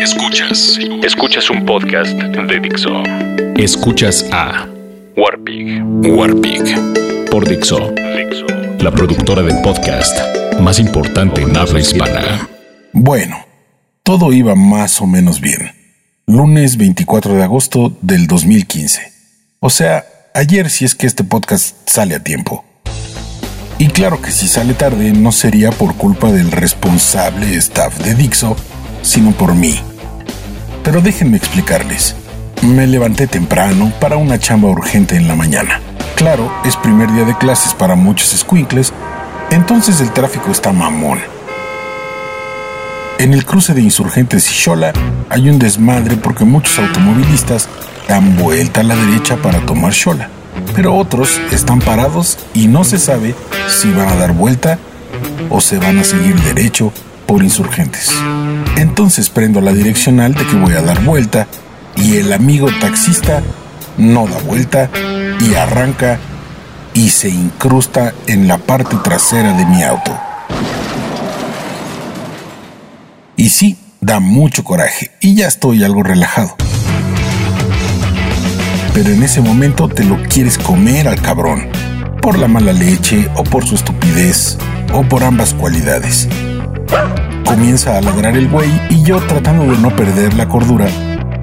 Escuchas. Escuchas un podcast de Dixo. Escuchas a Warpig. Warpig. Por Dixo. Dixo. La productora del podcast más importante en habla hispana. Bueno, todo iba más o menos bien. Lunes 24 de agosto del 2015. O sea, ayer si es que este podcast sale a tiempo. Y claro que si sale tarde no sería por culpa del responsable staff de Dixo, sino por mí. Pero déjenme explicarles. Me levanté temprano para una chamba urgente en la mañana. Claro, es primer día de clases para muchos squinkles, entonces el tráfico está mamón. En el cruce de Insurgentes y Xola hay un desmadre porque muchos automovilistas dan vuelta a la derecha para tomar Xola, pero otros están parados y no se sabe si van a dar vuelta o se van a seguir derecho por Insurgentes. Entonces prendo la direccional de que voy a dar vuelta y el amigo taxista no da vuelta y arranca y se incrusta en la parte trasera de mi auto. Y sí, da mucho coraje y ya estoy algo relajado. Pero en ese momento te lo quieres comer al cabrón, por la mala leche o por su estupidez o por ambas cualidades. Comienza a ladrar el güey y yo tratando de no perder la cordura,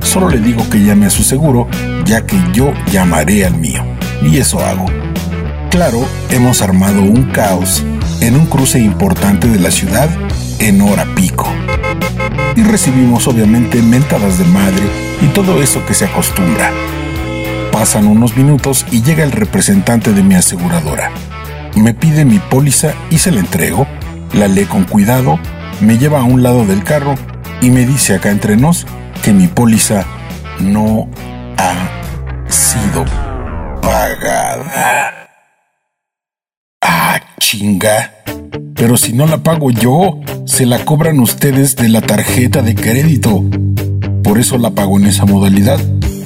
solo le digo que llame a su seguro, ya que yo llamaré al mío. Y eso hago. Claro, hemos armado un caos en un cruce importante de la ciudad en hora pico. Y recibimos obviamente mentadas de madre y todo eso que se acostumbra. Pasan unos minutos y llega el representante de mi aseguradora. Me pide mi póliza y se la entrego, la lee con cuidado me lleva a un lado del carro y me dice acá entre nos que mi póliza no ha sido pagada. Ah, chinga. Pero si no la pago yo, se la cobran ustedes de la tarjeta de crédito. Por eso la pago en esa modalidad,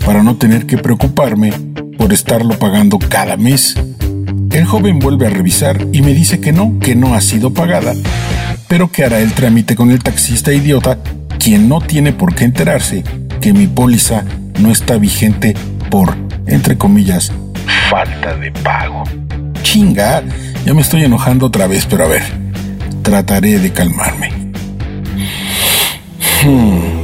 para no tener que preocuparme por estarlo pagando cada mes. El joven vuelve a revisar y me dice que no, que no ha sido pagada pero que hará el trámite con el taxista idiota, quien no tiene por qué enterarse que mi póliza no está vigente por, entre comillas, falta de pago. Chinga, ya me estoy enojando otra vez, pero a ver, trataré de calmarme. Hmm.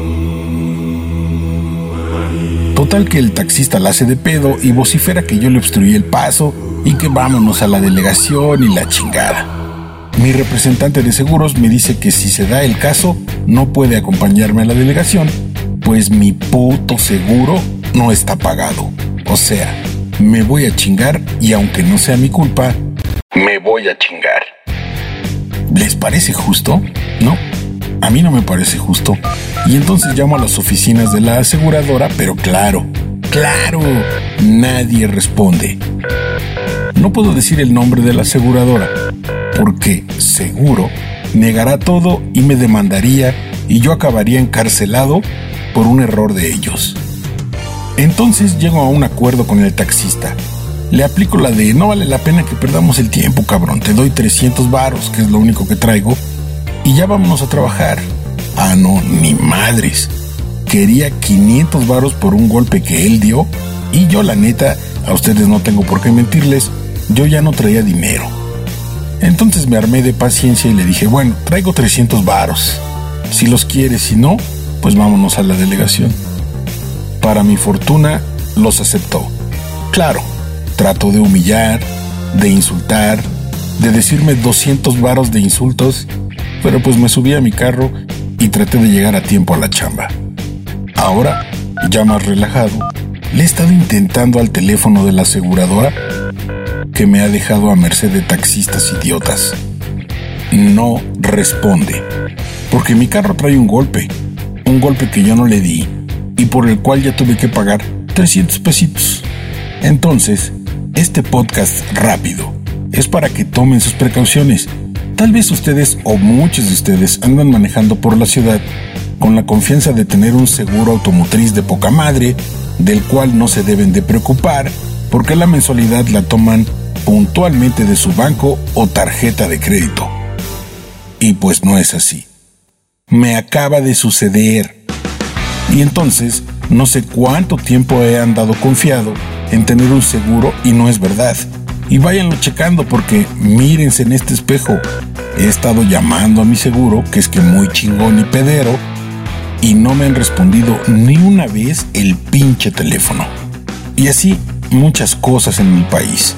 Total que el taxista la hace de pedo y vocifera que yo le obstruí el paso y que vámonos a la delegación y la chingada. Mi representante de seguros me dice que si se da el caso, no puede acompañarme a la delegación, pues mi puto seguro no está pagado. O sea, me voy a chingar y aunque no sea mi culpa, me voy a chingar. ¿Les parece justo? No, a mí no me parece justo. Y entonces llamo a las oficinas de la aseguradora, pero claro, claro, nadie responde. No puedo decir el nombre de la aseguradora, porque seguro negará todo y me demandaría y yo acabaría encarcelado por un error de ellos. Entonces llego a un acuerdo con el taxista. Le aplico la de no vale la pena que perdamos el tiempo, cabrón. Te doy 300 varos, que es lo único que traigo, y ya vámonos a trabajar. Ah, no, ni madres. Quería 500 varos por un golpe que él dio, y yo la neta, a ustedes no tengo por qué mentirles, yo ya no traía dinero. Entonces me armé de paciencia y le dije, bueno, traigo 300 varos. Si los quieres, si no, pues vámonos a la delegación. Para mi fortuna, los aceptó. Claro, trató de humillar, de insultar, de decirme 200 varos de insultos, pero pues me subí a mi carro y traté de llegar a tiempo a la chamba. Ahora, ya más relajado, le he estado intentando al teléfono de la aseguradora que me ha dejado a merced de taxistas idiotas. No responde, porque mi carro trae un golpe, un golpe que yo no le di y por el cual ya tuve que pagar 300 pesitos. Entonces, este podcast rápido es para que tomen sus precauciones. Tal vez ustedes o muchos de ustedes andan manejando por la ciudad con la confianza de tener un seguro automotriz de poca madre, del cual no se deben de preocupar, porque la mensualidad la toman puntualmente de su banco o tarjeta de crédito. Y pues no es así. me acaba de suceder. Y entonces, no sé cuánto tiempo he andado confiado en tener un seguro y no es verdad. Y váyanlo checando porque mírense en este espejo. He estado llamando a mi seguro, que es que muy chingón y pedero, y no me han respondido ni una vez el pinche teléfono. Y así muchas cosas en mi país,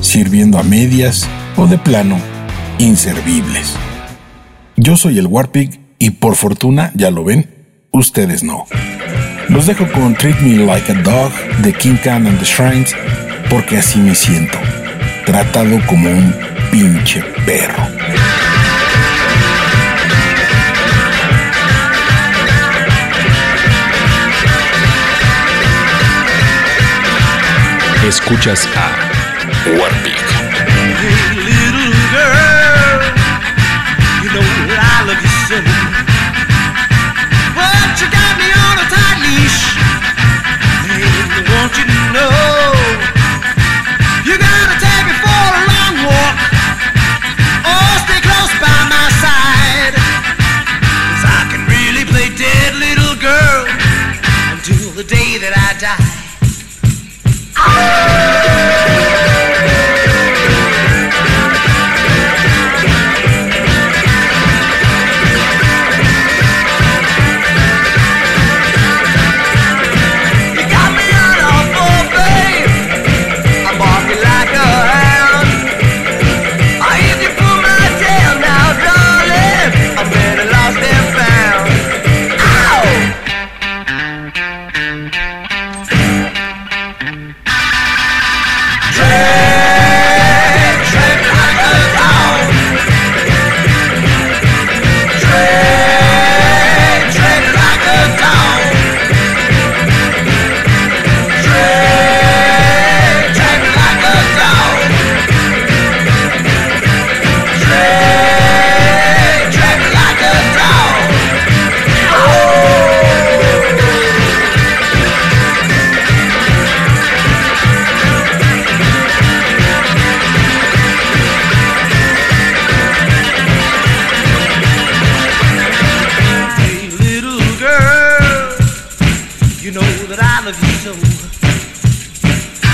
sirviendo a medias o de plano inservibles. Yo soy el Warpig y por fortuna, ya lo ven, ustedes no. Los dejo con Treat Me Like a Dog de King Khan and the Shrines porque así me siento, tratado como un pinche perro. Escuchas a